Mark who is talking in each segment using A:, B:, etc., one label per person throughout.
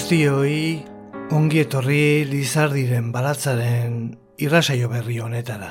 A: guztioi ongi etorri lizardiren baratzaren irrasaio berri honetara.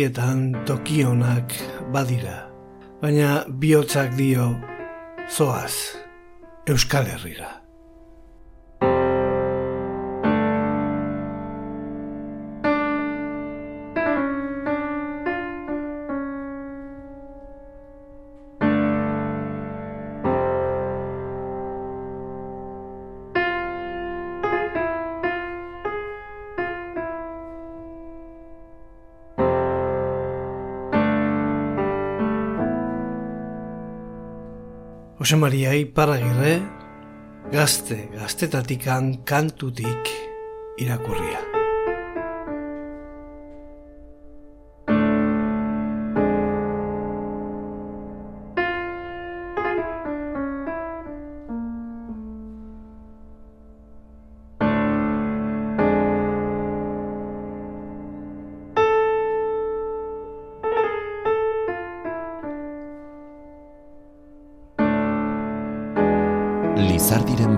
A: Guztietan tokionak badira. Baina bihotzak dio zoaz Euskal Herrira. Jose Maria Iparagirre, gazte, gaztetatikan kantutik irakurria.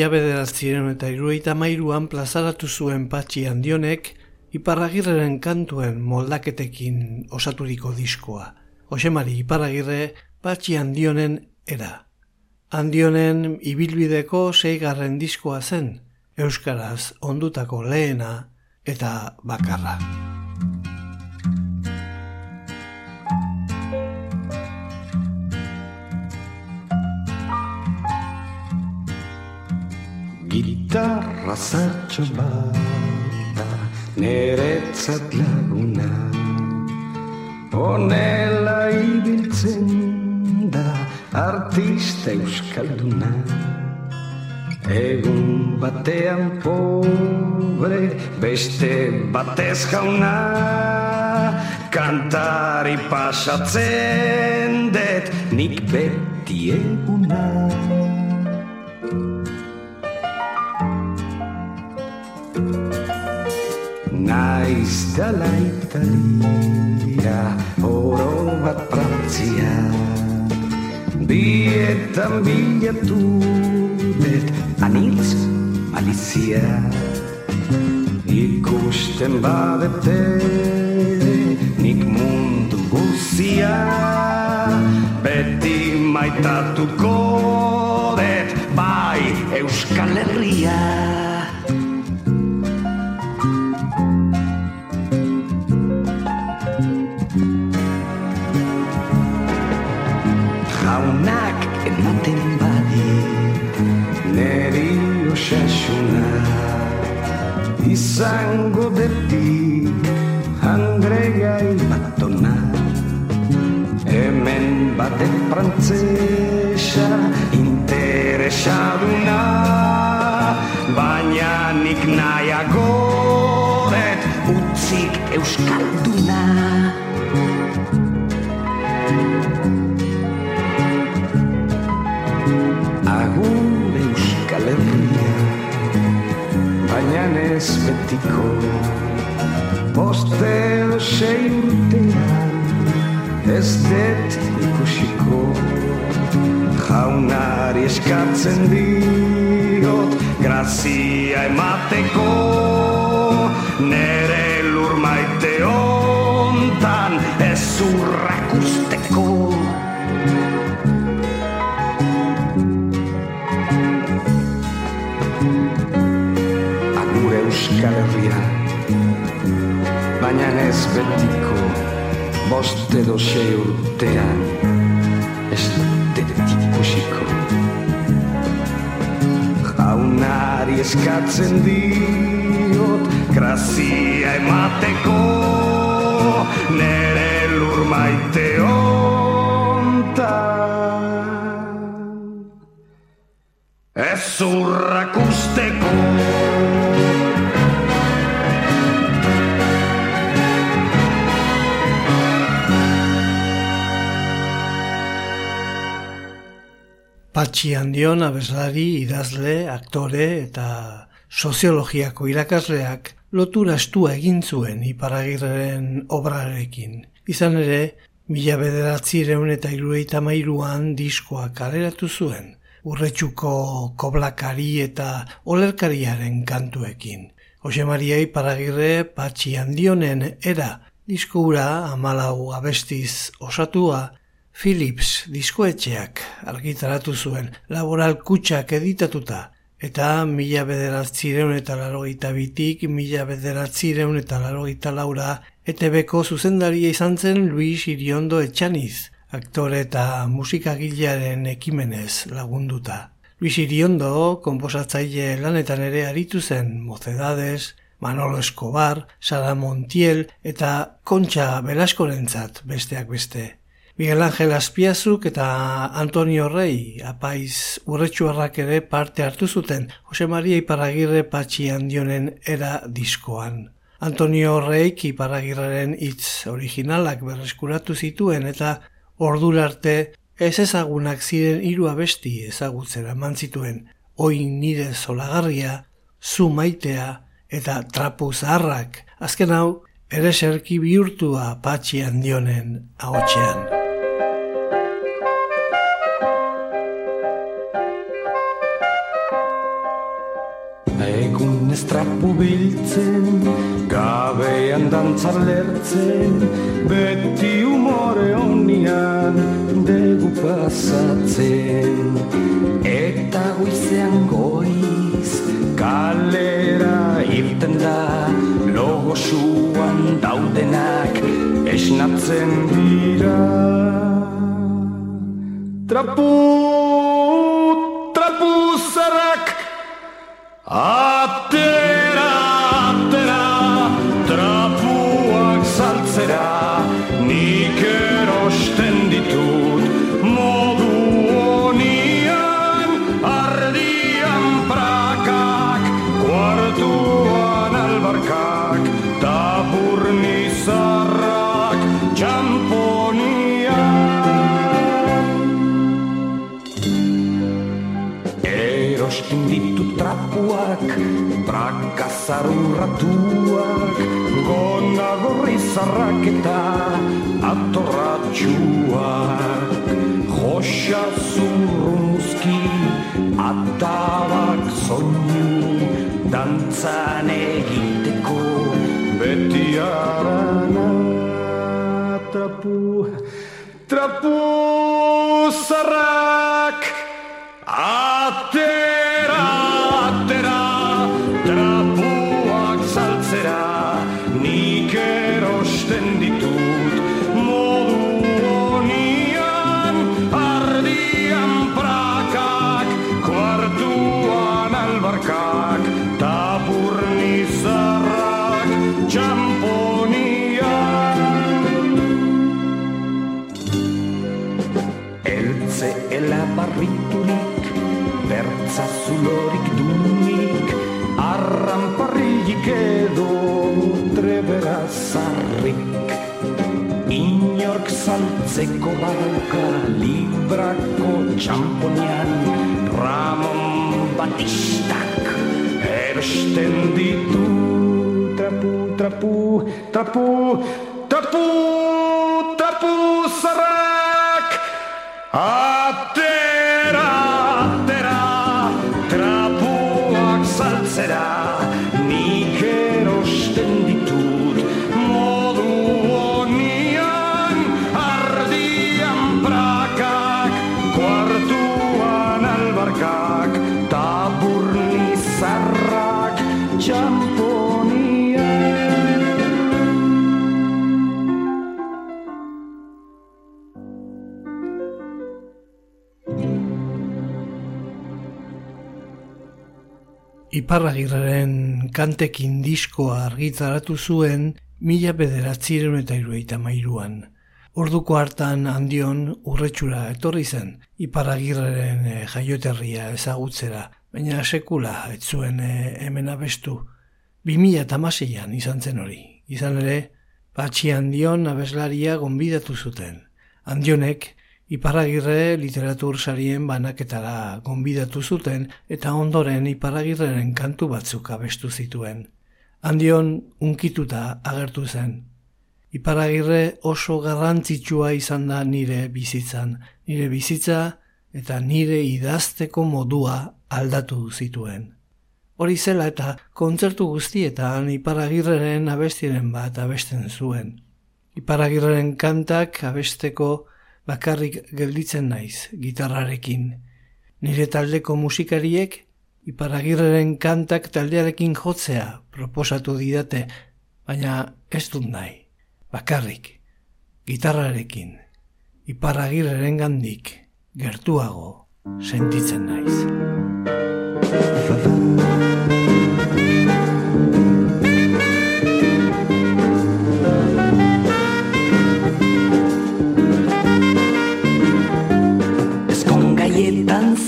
A: Mila bederatziren eta irueita mairuan plazaratu zuen patxi handionek Iparragirreren kantuen moldaketekin osaturiko diskoa. Osemari Iparragirre patxi handionen era. Handionen ibilbideko seigarren diskoa zen, Euskaraz ondutako lehena eta bakarra.
B: Gitarra zartxo bata neretzat laguna Honela ibiltzen da artista euskalduna. Egun batean pobre beste batez jauna. Kantari pasatzen det nik beti eguna Naiz dala italia oro bat prantzia Bietan bilatu det anitz malizia Ikusten badete nik mundu guzia Beti maitatuko det bai Euskal Herria Interesaduna Baina nik nahiago det Utzik euskalduna. Agur euskal herria Baina ez betiko. Boste sei urtea Ez det ikusiko jaunari eskatzen diot grazia emateko nere lur maite ontan ez urrak usteko. Agure Euskal Herria baina ez betiko boste dozei urtean. Eskatzen diot grazia emateko nere lur maite
A: Patxi handion abeslari, idazle, aktore eta soziologiako irakasleak lotura estua egin zuen iparagirren obrarekin. Izan ere, mila bederatzireun eta irueita mairuan diskoa kaleratu zuen, urretxuko koblakari eta olerkariaren kantuekin. Jose Maria Iparagirre patxi handionen era diskoura amalau abestiz osatua Philips diskoetxeak argitaratu zuen laboral kutsak editatuta eta mila bederatzireun eta larogeita bitik mila bederatzireun eta larogeita laura ETB-ko zuzendaria izan zen Luis Iriondo Etxaniz, aktore eta musikagilearen ekimenez lagunduta. Luis Iriondo, komposatzaile lanetan ere aritu zen Mocedades, Manolo Escobar, Sara Montiel eta Kontxa Belaskorentzat besteak beste. Miguel Ángel Azpiazuk eta Antonio Rey apaiz urretxuarrak ere parte hartu zuten Jose Maria Iparagirre patxi handionen era diskoan. Antonio Reik Iparagirreren hitz originalak berreskuratu zituen eta ordurarte ez ezagunak ziren hiru abesti ezagutzen eman zituen oin nire zolagarria, zu maitea eta trapu zaharrak. Azken hau, ere serki bihurtua patxi handionen ahotxean.
B: Estrapu biltzen, gabean dantzar lertzen, beti umore honian degu pasatzen. Eta guizean goiz, kalera irten da, logo suan daudenak esnatzen dira. Trapu, trapu zarak, Atera, brakazarurratuak, gona gorri zarrak eta atorratxuak. Josa zurrumuzki, atabak soinu, dantzan saltzeko badauka librako txamponian, Ramon Batistak erosten ditu. Trapu, trapu, trapu, trapu
A: Iparragirren kantekin diskoa argitaratu zuen mila bederatziren eta irueita mairuan. Orduko hartan handion urretxura etorri zen, iparagirreren e, jaioterria ezagutzera, baina sekula ez zuen e, hemen abestu. Bi mila tamaseian izan zen hori. Izan ere, patxi handion abeslaria gonbidatu zuten. Handionek, iparagirre literatur sarien banaketara gonbidatu zuten eta ondoren iparagirreren kantu batzuk abestu zituen. Handion unkituta agertu zen. Iparagirre oso garrantzitsua izan da nire bizitzan. Nire bizitza eta nire idazteko modua aldatu zituen. Hori zela eta kontzertu guztietan iparagirreren abestiren bat abesten zuen. Iparagirreren kantak abesteko bakarrik gelditzen naiz gitarrarekin. Nire taldeko musikariek iparagirreren kantak taldearekin jotzea proposatu didate, baina ez dut nahi, bakarrik, gitarrarekin, iparagirreren gandik, gertuago, sentitzen naiz.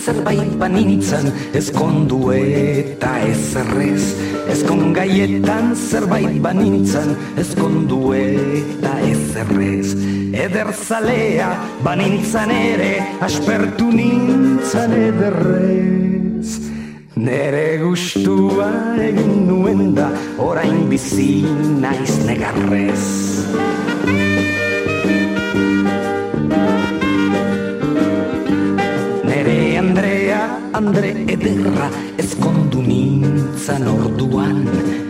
B: zerbait banintzen ezkondu eta ezerrez ezkon gaietan zerbait banintzen ezkondu eta ezerrez ederzalea banintzen ere aspertu nintzen ederrez Nere gustua egin nuen da orain bizi naiz negarrez Andre ederra ezkondu nintzen orduan.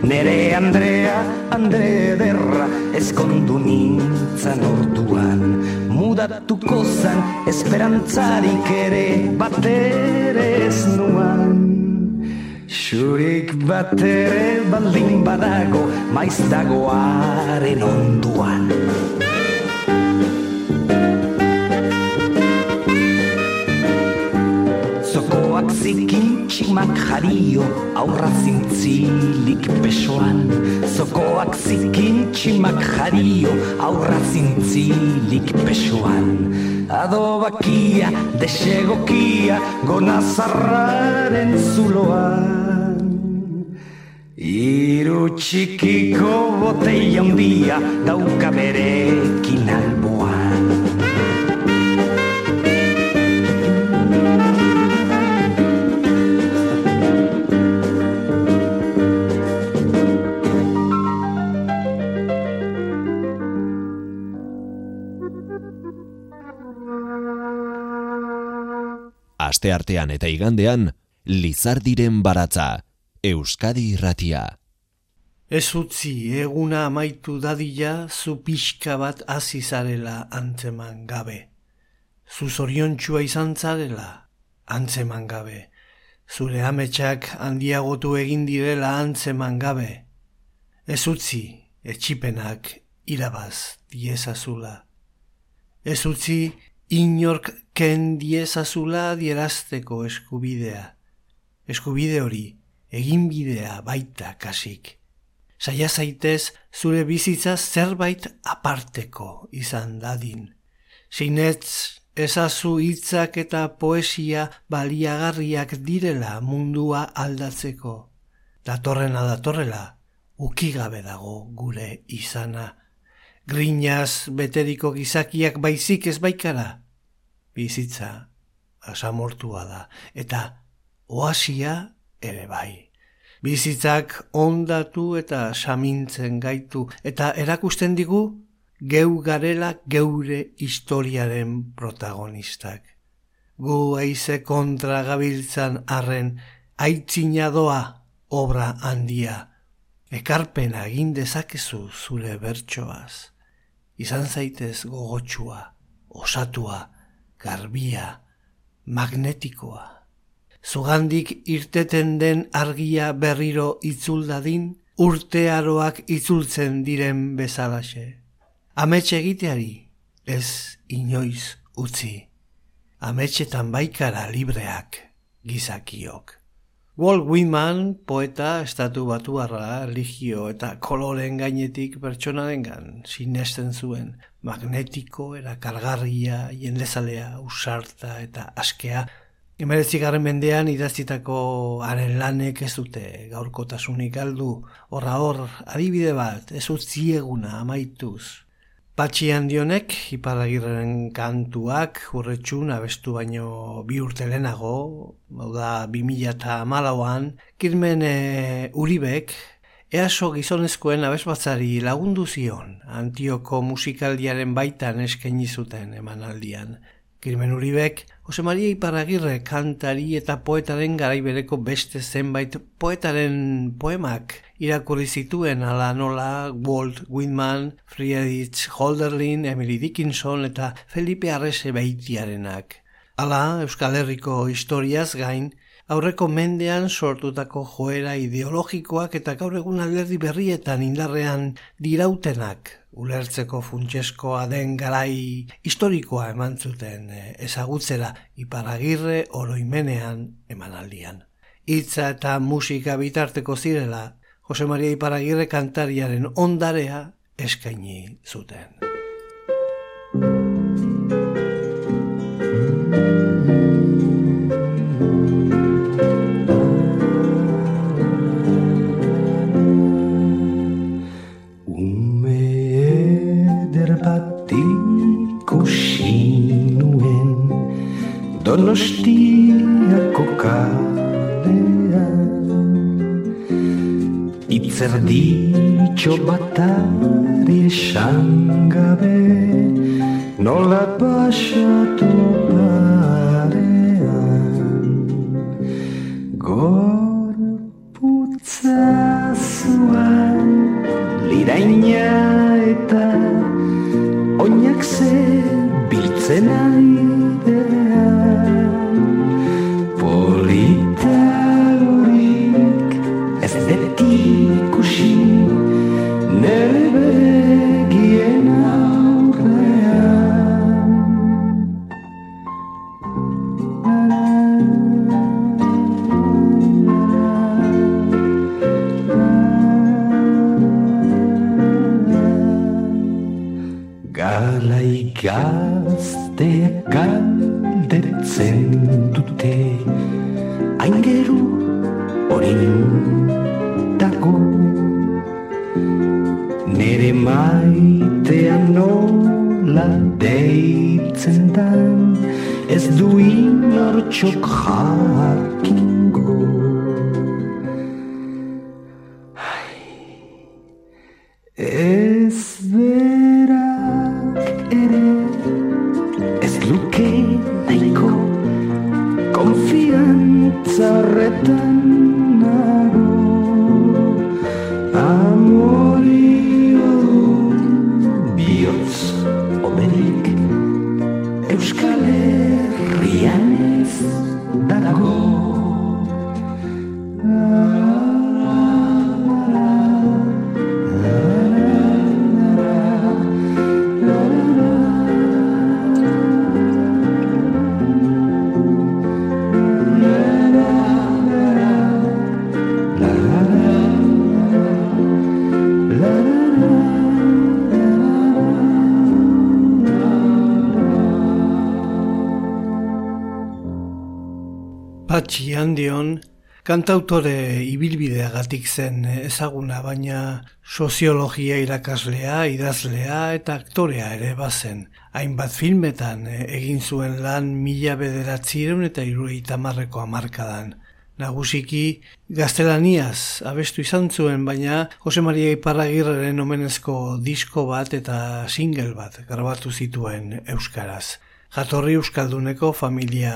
B: Nere Andrea, Andre ederra ezkondu nintzen orduan. Mudatuko zen esperantzarik ere batere ez nuan Xurik batere baldin badago maiztagoaren onduan zikin tximak jario aurra zintzilik pesoan Zokoak zikin tximak jario aurra zintzilik pesoan Adobakia, desegokia, gonazarraren zuloan. Iru txikiko botei handia dauka berekin alboan
C: aste artean eta igandean, Lizardiren baratza, Euskadi irratia.
A: Ez utzi eguna amaitu dadila zu pixka bat azizarela antzeman gabe. Zu zoriontxua izan zarela antzeman gabe. Zure ametsak handiagotu egin direla antzeman gabe. Ez utzi etxipenak irabaz diezazula. Ez utzi inork ken diezazula dierazteko eskubidea. Eskubide hori, egin bidea baita kasik. Saia zaitez zure bizitza zerbait aparteko izan dadin. Sinetz ezazu hitzak eta poesia baliagarriak direla mundua aldatzeko. Datorrena datorrela, ukigabe dago gure izana. Grinaz beteriko gizakiak baizik ez baikara bizitza asamortua da, eta oasia ere bai. Bizitzak ondatu eta samintzen gaitu, eta erakusten digu geu garela geure historiaren protagonistak. Gu eize kontra gabiltzan arren aitzina doa obra handia. Ekarpena egin dezakezu zure bertsoaz. Izan zaitez gogotsua, osatua, garbia, magnetikoa. Zugandik irteten den argia berriro itzuldadin, urtearoak itzultzen diren bezalaxe. Ametxe egiteari, ez inoiz utzi. Ametxetan baikara libreak gizakiok. Walt Whitman, poeta, estatu batuarra, ligio eta koloren gainetik pertsonaren gan, sinesten zuen, magnetiko, era kargarria, jendezalea, usarta eta askea, Emeretzigarren mendean idaztitako haren lanek ez dute gaurkotasunik galdu, horra hor, adibide bat, ez utzieguna amaituz. Patxi handionek, iparagirren kantuak, urretxun, abestu baino bi urte lehenago, hau da, bi mila eta malauan, kirmen e, uribek, easo gizonezkoen abesbatzari lagundu zion, antioko musikaldiaren baitan eskaini zuten emanaldian. Kirmen Uribek, Jose Maria Iparagirre kantari eta poetaren garaibereko beste zenbait poetaren poemak irakurri zituen ala nola Walt Whitman, Friedrich Holderlin, Emily Dickinson eta Felipe Arrese beitiarenak. Ala, Euskal Herriko historiaz gain, aurreko mendean sortutako joera ideologikoak eta gaur egun alderdi berrietan indarrean dirautenak ulertzeko funtseskoa den garai historikoa eman zuten eh, ezagutzera iparagirre oroimenean emanaldian. Hitza eta musika bitarteko zirela, Jose Maria Iparagirre kantariaren ondarea eskaini zuten.
B: Donostiako kalean Itzerditxo batari esan gabe Nola pasatu parean? Gorputza zuan Liraina eta Oinak ze
A: Patxi handion, kantautore ibilbideagatik zen ezaguna, baina soziologia irakaslea, idazlea eta aktorea ere bazen. Hainbat filmetan egin zuen lan mila bederatzireun eta irureita marreko amarkadan. Nagusiki gaztelaniaz abestu izan zuen, baina Jose Maria Iparragirreren omenezko disko bat eta single bat grabatu zituen Euskaraz jatorri euskalduneko familia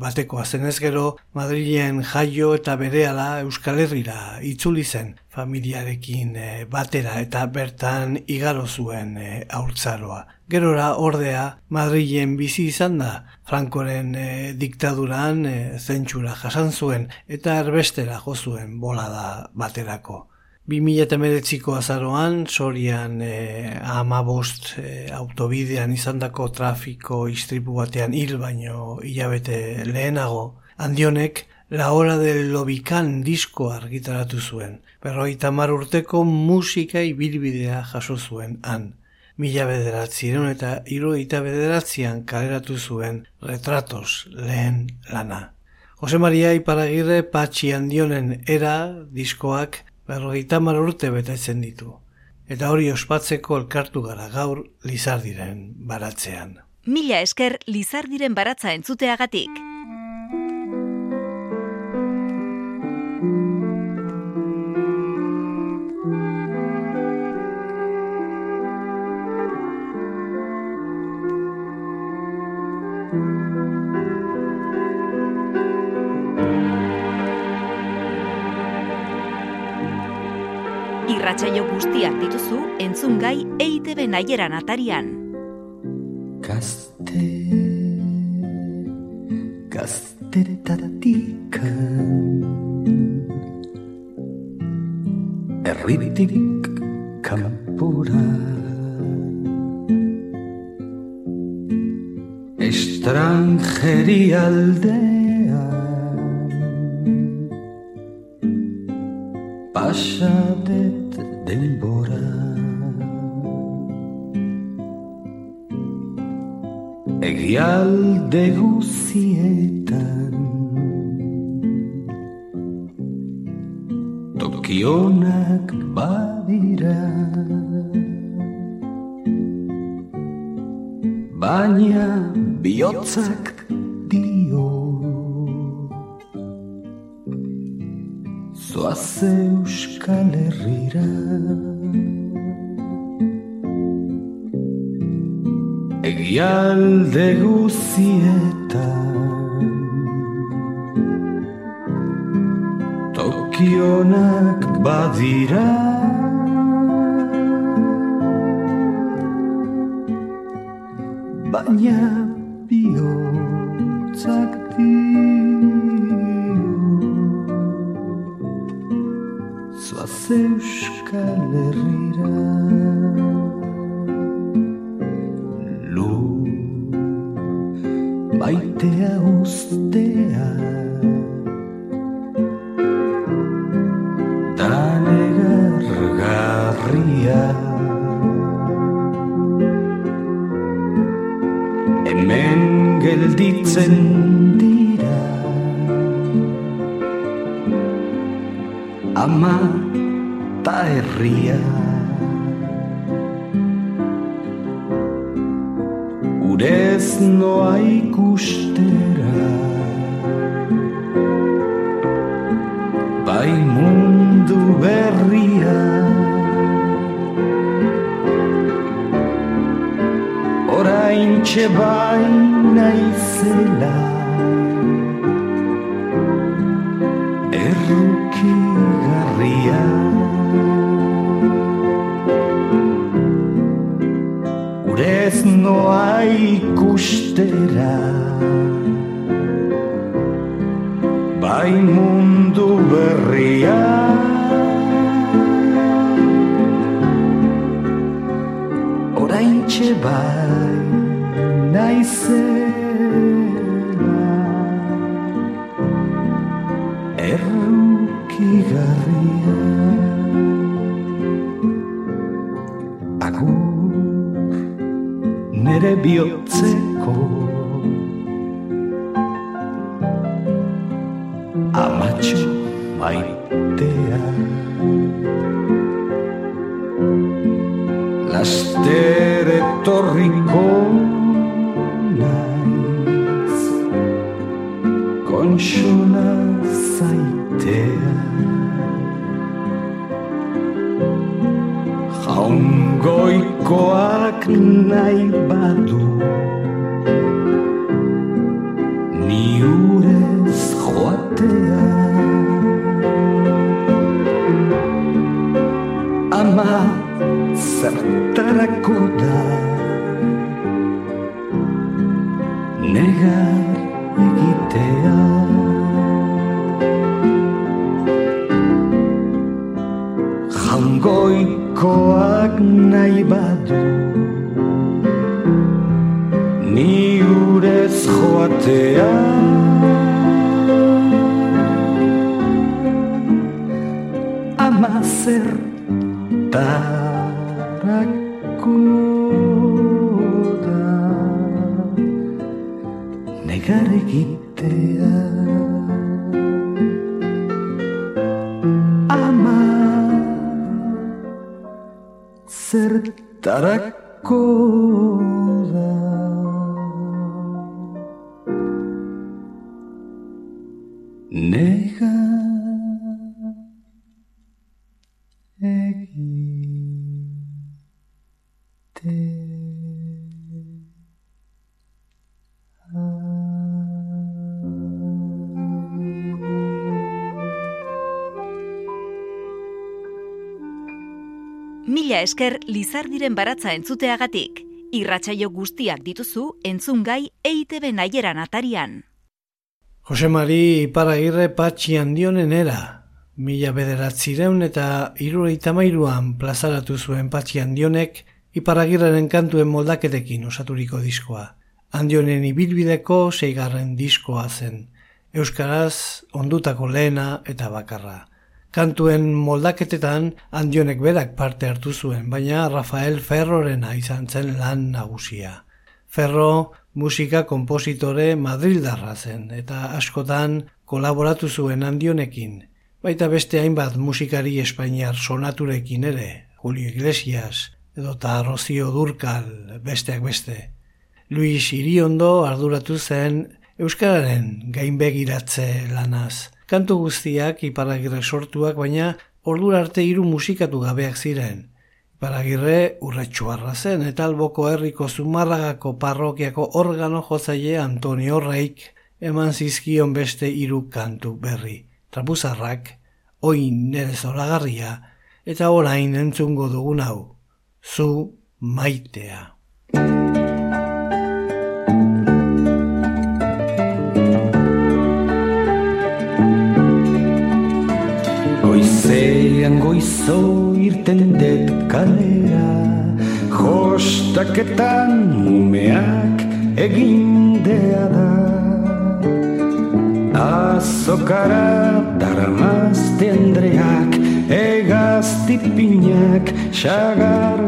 A: batekoa zenez gero Madrilen jaio eta berehala Euskal Herrira itzuli zen familiarekin eh, batera eta bertan igaro zuen e, aurtzaroa. Gerora ordea Madrilen bizi izan da Frankoren e, diktaduran zentsura jasan zuen eta erbestera jo zuen bolada baterako. 2008ko azaroan, sorian e, amabost e, autobidean izandako trafiko istripu batean hil baino hilabete lehenago, handionek La Hora del Lobikan disko argitaratu zuen. Berroita urteko musika ibilbidea jaso zuen han. Mila bederatzireun eta iruita bederatzian kaleratu zuen retratos lehen lana. Jose Maria Iparagirre patxi handionen era diskoak berroita mar urte betetzen ditu. Eta hori ospatzeko elkartu gara gaur lizardiren baratzean.
D: Mila esker lizardiren baratza entzuteagatik. Irratsaio guztiak dituzu entzun gai EITB naieran atarian.
B: Gazte, gazteretaratik Erritirik kampura Estrangeri aldea Pasadet Egialde guzietan Tokionak badira. Baina bihotzak dio. Zoaz euskal herrira. Egialde guzietan gelditzen dira. Ama ta herria. Urez noa ikustera. Bai mundu berria. Orain txe bai naizela. Erruki garria Urez noa ikustera. Bai mundu berria. Orain bai naizela Jaungoikoak nahi badu. Ni urez joatea. Ama zertarako da. Negar egitea
D: iba-iba. Esker Lizardiren baratza entzuteagatik. Irratsaio guztiak dituzu entzungai EITB naieran atarian.
A: Jose Mari Iparagirre patxi handionen era. Mila bederatzireun eta irureita mairuan plazaratu zuen patxi handionek Iparagirreren kantuen moldaketekin osaturiko diskoa. Handionen ibilbideko seigarren diskoa zen. Euskaraz ondutako lehena eta bakarra. Kantuen moldaketetan handionek berak parte hartu zuen, baina Rafael Ferrorena izan zen lan nagusia. Ferro musika kompositore Madrildarra zen eta askotan kolaboratu zuen handionekin. Baita beste hainbat musikari espainiar sonaturekin ere, Julio Iglesias edo ta Rocio Durkal besteak beste. Luis Iriondo arduratu zen Euskararen gainbegiratze lanaz. Kantu guztiak iparagirre sortuak, baina ordura arte hiru musikatu gabeak ziren. Iparagirre urretxuarra zen, eta alboko herriko zumarragako parrokiako organo jozaile Antonio Reik eman zizkion beste hiru kantu berri. Trapuzarrak, oin nere zoragarria, eta orain entzungo dugun hau, zu maitea.
B: Goizean goizo irten det kalera Jostaketan mumeak egindea da Azokara daramazte andreak Egazti pinak,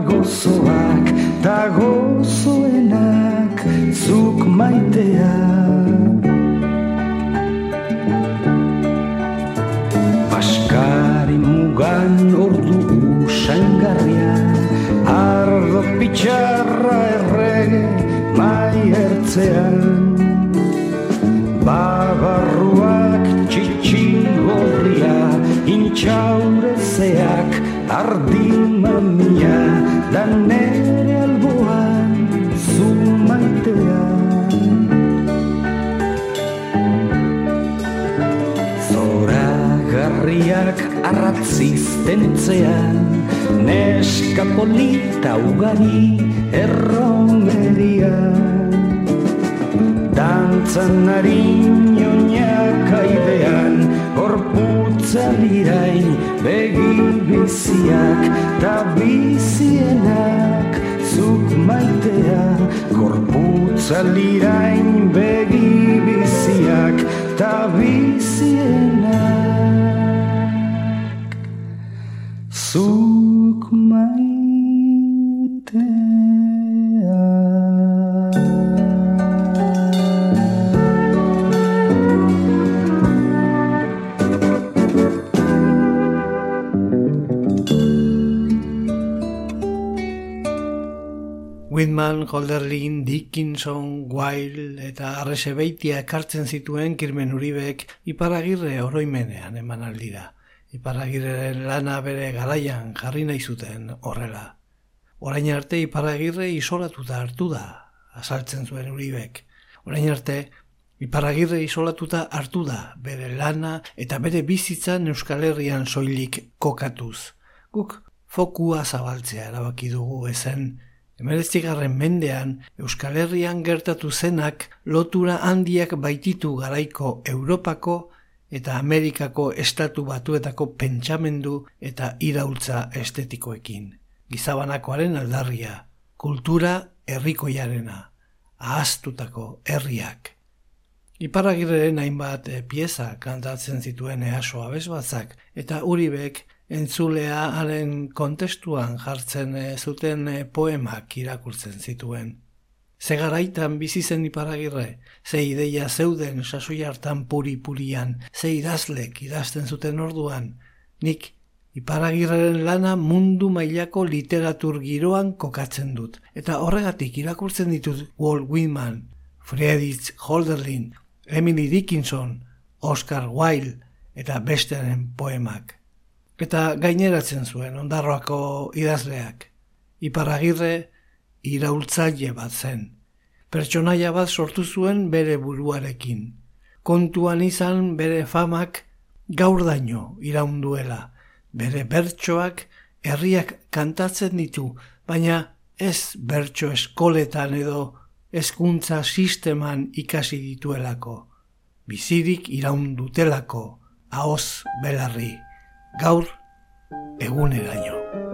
B: gozoak Ta gozoenak, zuk maiteak Mugan ordu usangarria Ardo pitxarra errege mai ertzean. Babarruak txitsi gorria Intxaurezeak ardi mamia Zoragarriak arratzizten etzean Neska polita ugari erromerian Dantzan harinioinak aidean Gorputza lirain begi biziak Ta bizienak zuk maitea Gorputza lirain begi biziak Ta bizienak zuk maitea
A: Whitman, Holderlin, Dickinson, Wilde eta Arresebeitia ekartzen zituen Kirmen Uribek Iparagirre oroimenean eman aldira. Iparagirreren lana bere garaian jarri nahi zuten horrela. Orain arte Iparagirre isolatuta hartu da, azaltzen zuen Uribek. Orain arte Iparagirre isolatuta hartu da bere lana eta bere bizitzan Euskal Herrian soilik kokatuz. Guk fokua zabaltzea erabaki dugu ezen Emeretzigarren mendean Euskal Herrian gertatu zenak lotura handiak baititu garaiko Europako eta Amerikako estatu batuetako pentsamendu eta iraultza estetikoekin. Gizabanakoaren aldarria, kultura herrikoiarena, ahaztutako herriak. Iparagirren hainbat eh, pieza kantatzen zituen easo abesbatzak eta uribek entzulea haren kontestuan jartzen eh, zuten eh, poemak irakurtzen zituen. Ze garaitan bizi zen iparagirre, ze ideia zeuden sasoi hartan puri-purian, ze idazlek idazten zuten orduan, nik
B: Iparagirreren lana mundu mailako literatur giroan kokatzen dut. Eta horregatik irakurtzen ditut Walt Whitman, Friedrich Holderlin, Emily Dickinson, Oscar Wilde eta bestearen poemak. Eta gaineratzen zuen ondarroako idazleak. Iparagirre iraultzaile bat zen. Pertsonaia bat sortu zuen bere buruarekin. Kontuan izan bere famak gaur daino iraunduela. Bere bertsoak herriak kantatzen ditu, baina ez bertso eskoletan edo hezkuntza sisteman ikasi dituelako. Bizirik iraundutelako, ahoz belarri, gaur eguneraino.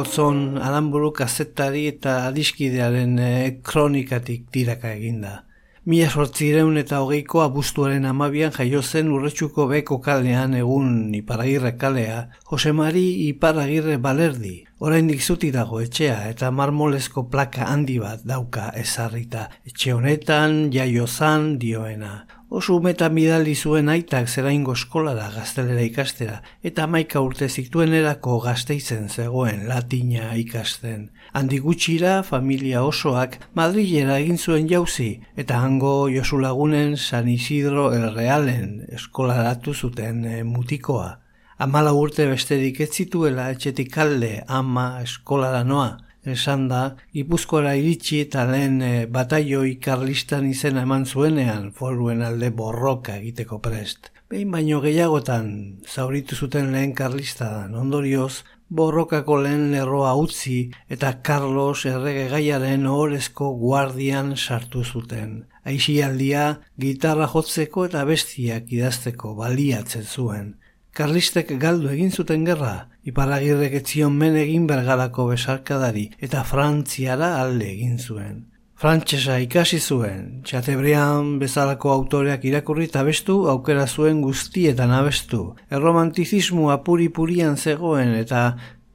B: gozon alanburu kazetari eta adiskidearen e, kronikatik tiraka eginda. Mila sortzireun eta hogeiko abuztuaren amabian jaio zen urretxuko beko kalean egun iparagirre kalea, Josemari iparagirre balerdi, oraindik zuti dago etxea eta marmolezko plaka handi bat dauka ezarrita. Etxe honetan jaio zan dioena. Oso umeta midali zuen aitak zeraingo eskolara gaztelera ikastera, eta maika urte zituen erako gazteizen zegoen latina ikasten. Handi gutxira, familia osoak Madrilera egin zuen jauzi, eta hango Josu Lagunen San Isidro el Realen eskolaratu zuten e, mutikoa. Amala urte besterik ez zituela etxetik alde ama eskolara noa, esan da, Gipuzkoara iritsi eta lehen e, bataioi karlistan izena eman zuenean foruen alde borroka egiteko prest. Behin baino gehiagotan zauritu zuten lehen karlista ondorioz,
A: borrokako lehen lerroa utzi eta Carlos errege gaiaren ohorezko guardian sartu zuten. Aixialdia gitarra jotzeko eta bestiak idazteko baliatzen zuen. Karlistek galdu egin zuten gerra, iparagirrek etzion men egin bergarako besarkadari eta frantziara alde egin zuen. Frantsesa ikasi zuen, txatebrean bezalako autoreak irakurri eta bestu aukera zuen guztietan abestu. Erromantizismo apuri-purian zegoen eta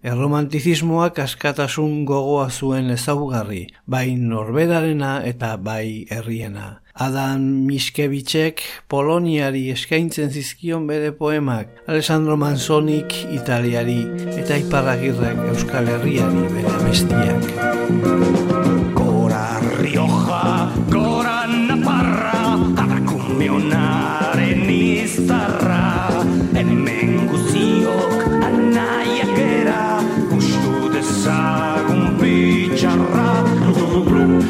A: erromantizismoak askatasun gogoa zuen ezaugarri, bai norberarena eta bai herriena. Adan Miskevitzek Poloniari eskaintzen zizkion bere poemak, Alessandro Manzonik Italiari eta Iparragirrek Euskal Herriari bere bestiak.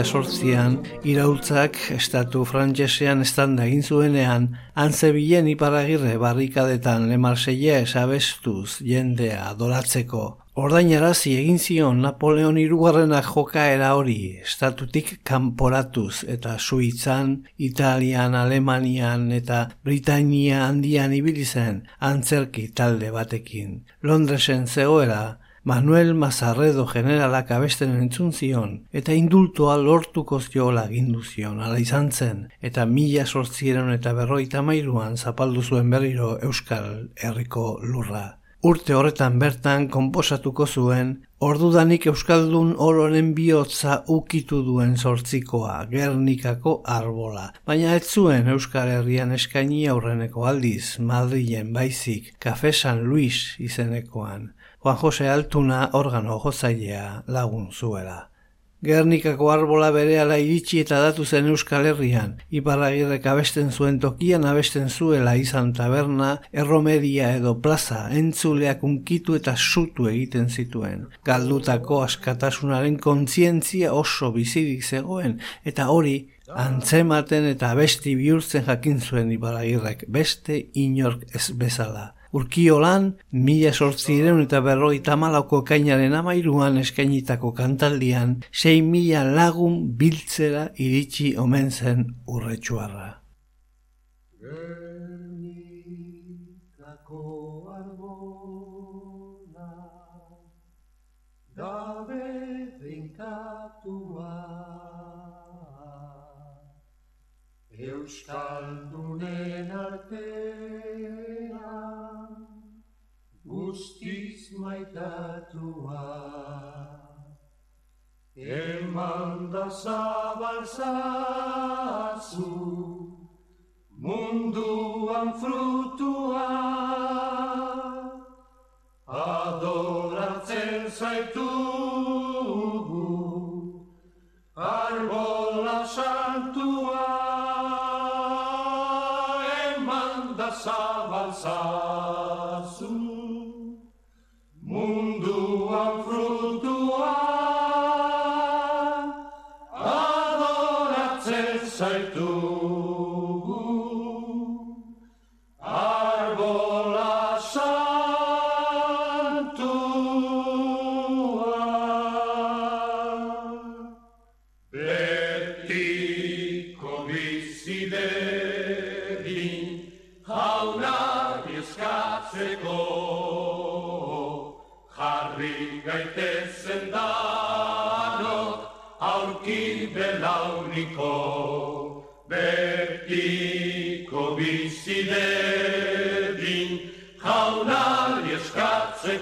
A: berrogeita sortzian, iraultzak estatu frantsesean estanda egin zuenean, antzebilen iparagirre barrikadetan lemarseia esabestuz jendea adoratzeko. Ordainarazi egin zion Napoleon irugarrenak jokaera hori, estatutik kanporatuz eta Suitzan, Italian, Alemanian eta Britainia handian ibili zen antzerki talde batekin. Londresen zegoela, Manuel Mazarredo generalak abesten entzun zion, eta indultoa lortuko ziola gindu zion, ala izan zen, eta mila sortzieron eta berroita mairuan zapaldu zuen berriro Euskal Herriko lurra. Urte horretan bertan konposatuko zuen, ordudanik Euskaldun ororen bihotza ukitu duen sortzikoa, Gernikako arbola. Baina ez zuen Euskal Herrian eskaini aurreneko aldiz, Madrilen baizik, Kafe San Luis izenekoan. Juan Jose Altuna organo jozailea lagun zuela. Gernikako arbola berehala iritsi eta datu zen Euskal Herrian, iparragirrek abesten zuen tokian abesten zuela izan taberna, erromeria edo plaza, entzuleak unkitu eta sutu egiten zituen. Galdutako askatasunaren kontzientzia oso bizirik zegoen, eta hori antzematen eta besti bihurtzen jakin zuen iparragirrek, beste inork ez bezala. Urkiolan, mila sortzireun eta berroita malauko kainaren amairuan eskainitako kantaldian, sei mila lagun biltzera iritsi omen zen urretsuarra.
B: Euskaldunen artean guztiz maitatua. Eman da zabalzazu munduan frutua. Adoratzen zaitugu arbola santua. Eman da zabalzazu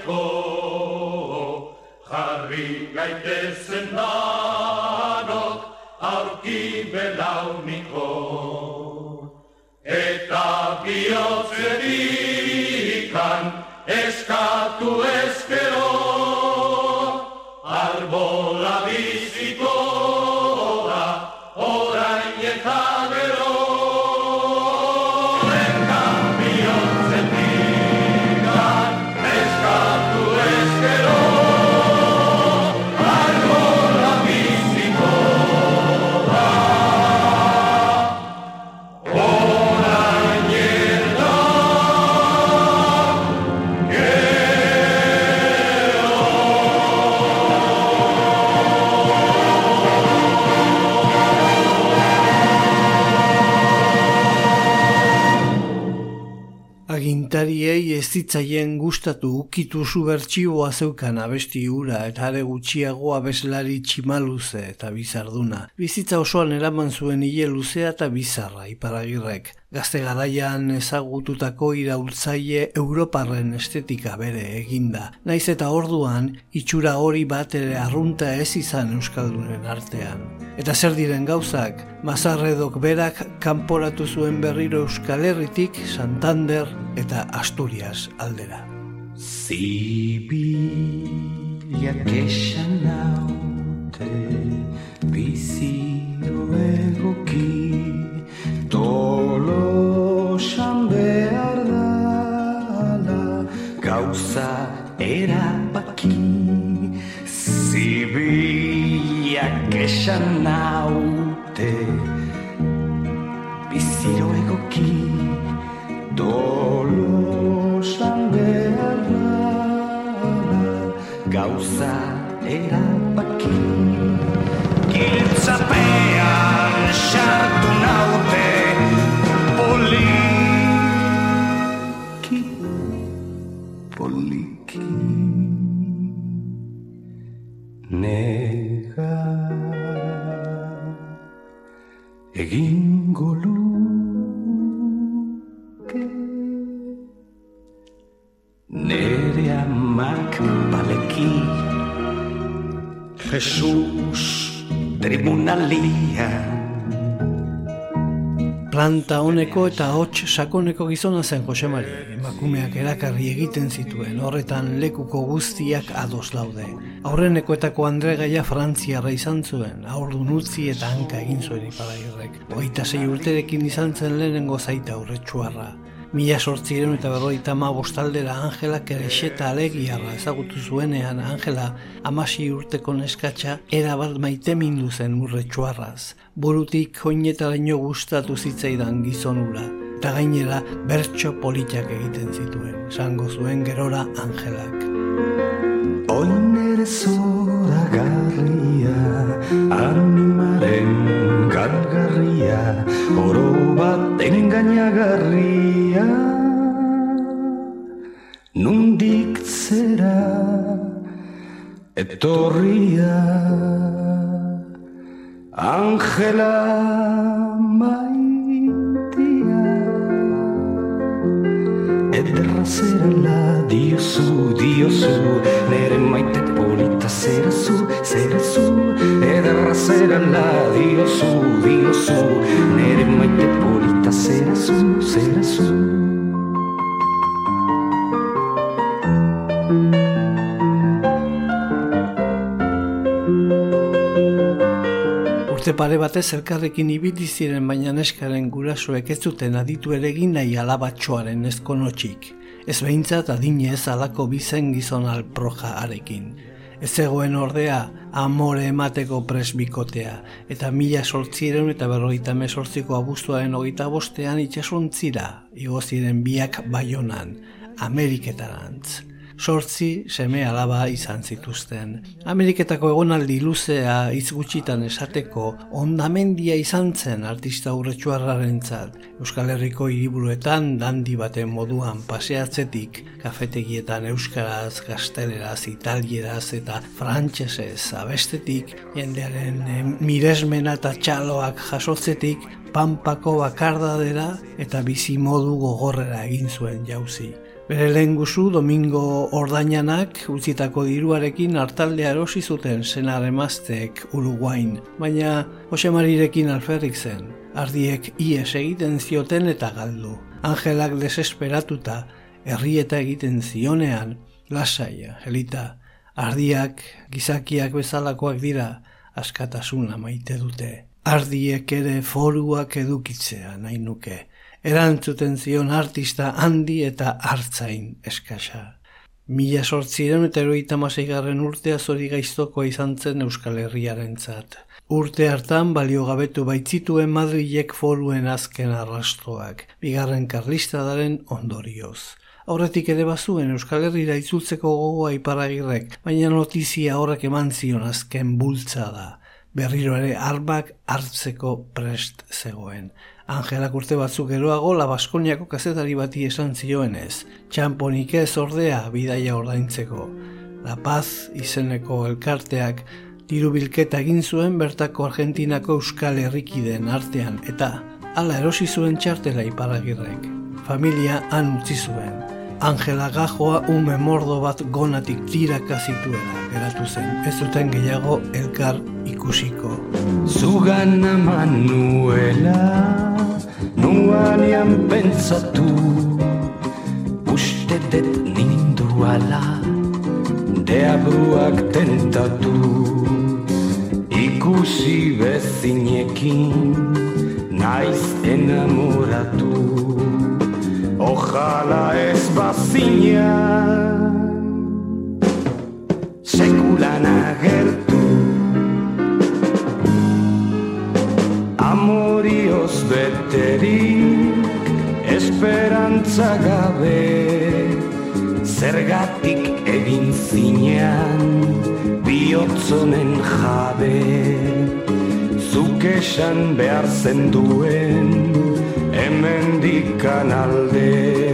B: eskatzeko,
E: jarri gaitezen danok, aurki belauniko. Eta bihotzerikan eskatu ezkero, that
A: Agintariei ez zitzaien gustatu ukitu zu bertxiboa zeukan abesti hura eta are gutxiago abeslari tximaluze eta bizarduna. Bizitza osoan eraman zuen hile luzea eta bizarra iparagirrek. Gazte garaian ezagututako iraultzaile Europarren estetika bere eginda. Naiz eta orduan itxura hori bat ere arrunta ez izan Euskaldunen artean. Eta zer diren gauzak, Mazarredok berak kanporatu zuen berriro Euskal Herritik, Santander eta Asturias aldera.
B: Zibilak esan naute bizio egoki tolosan behar dala gauza erabaki Zibilak esan naute bizio egoki Dolosan gauza erabaki
E: Giltzapean
A: Planta honeko eta hots sakoneko gizona zen Josemari. Emakumeak erakarri egiten zituen, horretan lekuko guztiak ados laude. Aurrenekoetako Andre Gaia Frantziarra izan zuen, aurdun utzi eta hanka egin zuen iparagirrek. Hogeita sei urterekin izan zen lehenengo zaita aurretsuarra. Mila sortziren eta berroita ma bostaldera Angelak ere xeta alegiarra ezagutu zuenean Angela amasi urteko neskatxa erabat maite mindu zen urretsuarraz. Burutik oinetaraino gustatu zitzaidan gizonura. Eta gainera bertso politak egiten zituen, esango zuen gerora Angelak.
B: Oinere zora garria, animaren galgarria, oro bat engainagarria. Nundik zera etorria, Angela maitia. Ederra zerala diozu, diozu Nere maite polita zerazu, zerazu Ederra zerala diozu, diozu Nere zerazu
A: Urte pare batez elkarrekin ibili ziren baina neskaren gurasoek ez zuten aditu ere egin nahi alabatxoaren ezkonotxik. Ez behintzat adine ez alako bizen gizon alproja arekin. Ez zegoen ordea amore emateko presbikotea, eta mila sortziren eta berrogeita mesortziko abuztuaren hogeita bostean itxasontzira, igo ziren biak baionan, Ameriketarantz. Sortzi seme alaba izan zituzten. Ameriketako egonaldi luzea hitz gutxitan esateko ondamendia izan zen artista urretsuarraren Euskal Herriko hiriburuetan dandi baten moduan paseatzetik, kafetegietan euskaraz, gazteleraz, italieraz eta frantsesez abestetik, jendearen eh, miresmena eta txaloak jasotzetik, pampako bakardadera eta bizi modu gogorrera egin zuen jauzi. Bere lehen guzu, Domingo Ordainanak utzitako diruarekin hartaldea erosi zuten senar emazteek Uruguain, baina Josemarirekin alferrik zen, ardiek ies egiten zioten eta galdu. Angelak desesperatuta, herrieta egiten zionean, lasaia, helita, ardiak, gizakiak bezalakoak dira, askatasuna maite dute ardiek ere foruak edukitzea nahi nuke. Erantzuten zion artista handi eta hartzain eskasa. Mila sortziren eta eroita maseigarren urtea zori gaiztokoa izan zen Euskal Herriaren zat. Urte hartan balio gabetu baitzituen Madrilek foruen azken arrastoak, bigarren karlistadaren ondorioz. Horretik ere bazuen Euskal Herrira itzultzeko gogoa iparagirrek, baina notizia horrek eman zion azken bultza da berriro ere arbak hartzeko prest zegoen. Angelak urte batzuk geroago la Baskoniako kazetari bati esan zioenez, txamponik ez ordea bidaia ordaintzeko. La Paz izeneko elkarteak diru bilketa egin zuen bertako Argentinako Euskal Herrikiden artean eta hala erosi zuen txartela iparagirrek. Familia han utzi zuen. Angela Gajoa ume mordo bat gonatik tiraka zituela geratu zen. Ez zuten gehiago elkar ikusiko.
B: Zugana manuela Nuanian pentsatu Uste det nindu ala Deabruak tentatu Ikusi bezinekin Naiz enamoratu Ojalá ez bazina Sekulan agertu Amorioz beterik Esperantza gabe Zergatik egin zinean Biotzonen jabe Zuk esan behar zenduen hemen dikan alde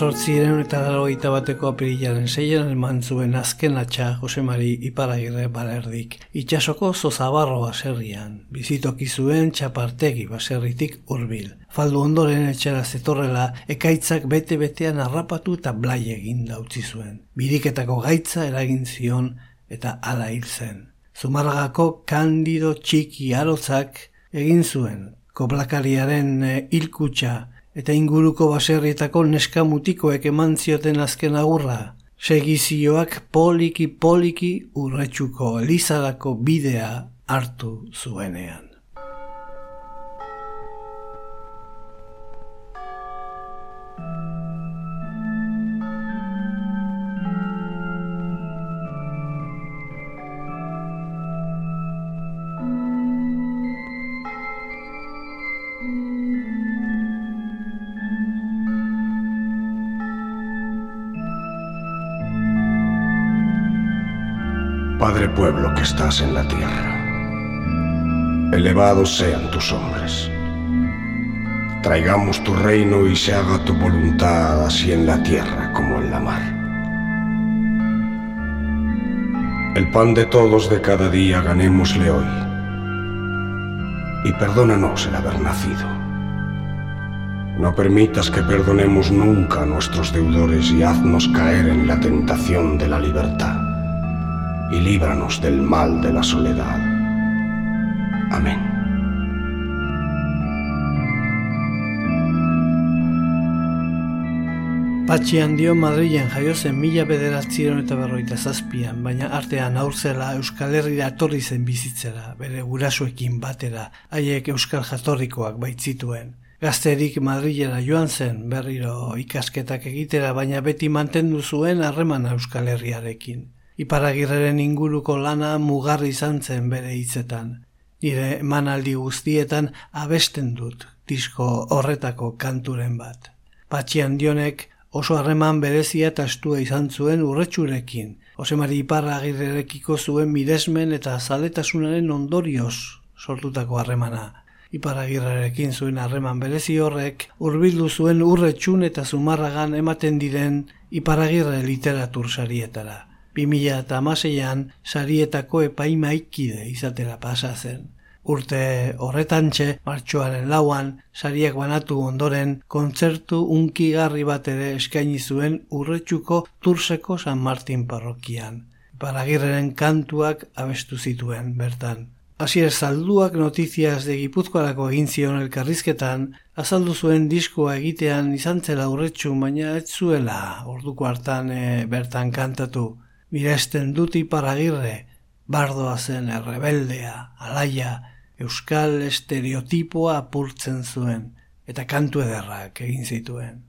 A: sortziren eta garogeita bateko apirilaren zeian eman zuen azken atxa Josemari Iparagirre balerdik. Itxasoko zozabarro baserrian, bizitoki zuen txapartegi baserritik hurbil. Faldu ondoren etxera zetorrela ekaitzak bete-betean harrapatu eta blai egin dautzi zuen. Biriketako gaitza eragin zion eta hala hil zen. Zumarragako kandido txiki arotzak egin zuen. Koplakariaren hilkutxa eta inguruko baserrietako neska mutikoek eman zioten azken agurra. Segizioak poliki poliki urretsuko elizarako bidea hartu zuenean.
F: Pueblo que estás en la tierra. Elevados sean tus hombres. Traigamos tu reino y se haga tu voluntad así en la tierra como en la mar. El pan de todos de cada día ganémosle hoy. Y perdónanos el haber nacido. No permitas que perdonemos nunca a nuestros deudores y haznos caer en la tentación de la libertad. Y líbranos del mal de la soledad. Amén.
A: Patxi handio Madrilen jaio zen mila bederatziron eta berroita zazpian, baina artean aurzela Euskal Herria etorri zen bizitzera, bere gurasoekin batera, haiek Euskal Jatorrikoak baitzituen. Gazterik Madrilera joan zen berriro ikasketak egitera, baina beti mantendu zuen harremana Euskal Herriarekin. Iparagirreren inguruko lana mugarri izan zen bere hitzetan. Nire emanaldi guztietan abesten dut disko horretako kanturen bat. Patxi handionek oso harreman berezia eta astua izan zuen urretsurekin. Osemari iparra agirrerekiko zuen miresmen eta zaletasunaren ondorioz sortutako harremana. Iparagirrerekin zuen harreman berezi horrek hurbildu zuen urretxun eta zumarragan ematen diren iparagirre literatur sarietara. 2000 eta amaseian sarietako epaimaikide izatera pasa zen. Urte horretantxe, martxoaren lauan, sariak banatu ondoren, kontzertu unkigarri bat ere eskaini zuen urretxuko Turseko San Martin parrokian. Paragirreren kantuak abestu zituen bertan. Asier zalduak notiziaz de Gipuzkoarako egin zion elkarrizketan, azaldu zuen diskoa egitean izan zela urretxu, baina ez zuela orduko hartan e, bertan kantatu. Miresten duti paragirre, bardoa zen errebeldea, alaia, euskal estereotipoa apurtzen zuen, eta kantu ederrak egin zituen.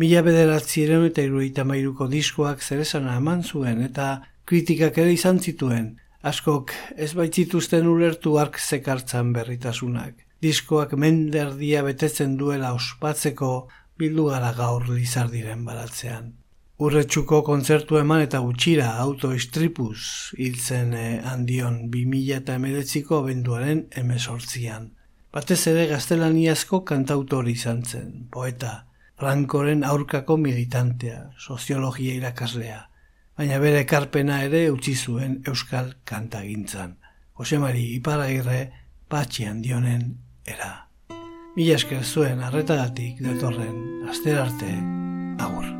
A: Mila bederatziren eta iruita mairuko diskoak zerezana eman zuen, eta kritikak ere izan zituen, askok ez baitzituzten ulertu ark zekartzan berritasunak. Diskoak menderdia betetzen duela ospatzeko bildu gara gaur lizardiren baratzean. Urretxuko kontzertu eman eta gutxira autoistripuz hiltzen eh, handion 2000 eta emeretziko abenduaren emesortzian. Batez ere gaztelaniazko kantautori izan zen, poeta, Frankoren aurkako militantea, soziologia irakaslea, baina bere karpena ere utzi zuen euskal kantagintzan. Josemari Iparagirre patxi handionen era. Mila esker zuen arretagatik datorren, aster arte, agur.